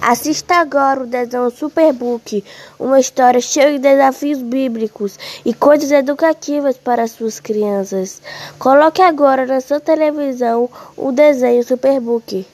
Assista agora o desenho Superbook, uma história cheia de desafios bíblicos e coisas educativas para suas crianças. Coloque agora na sua televisão o desenho Superbook.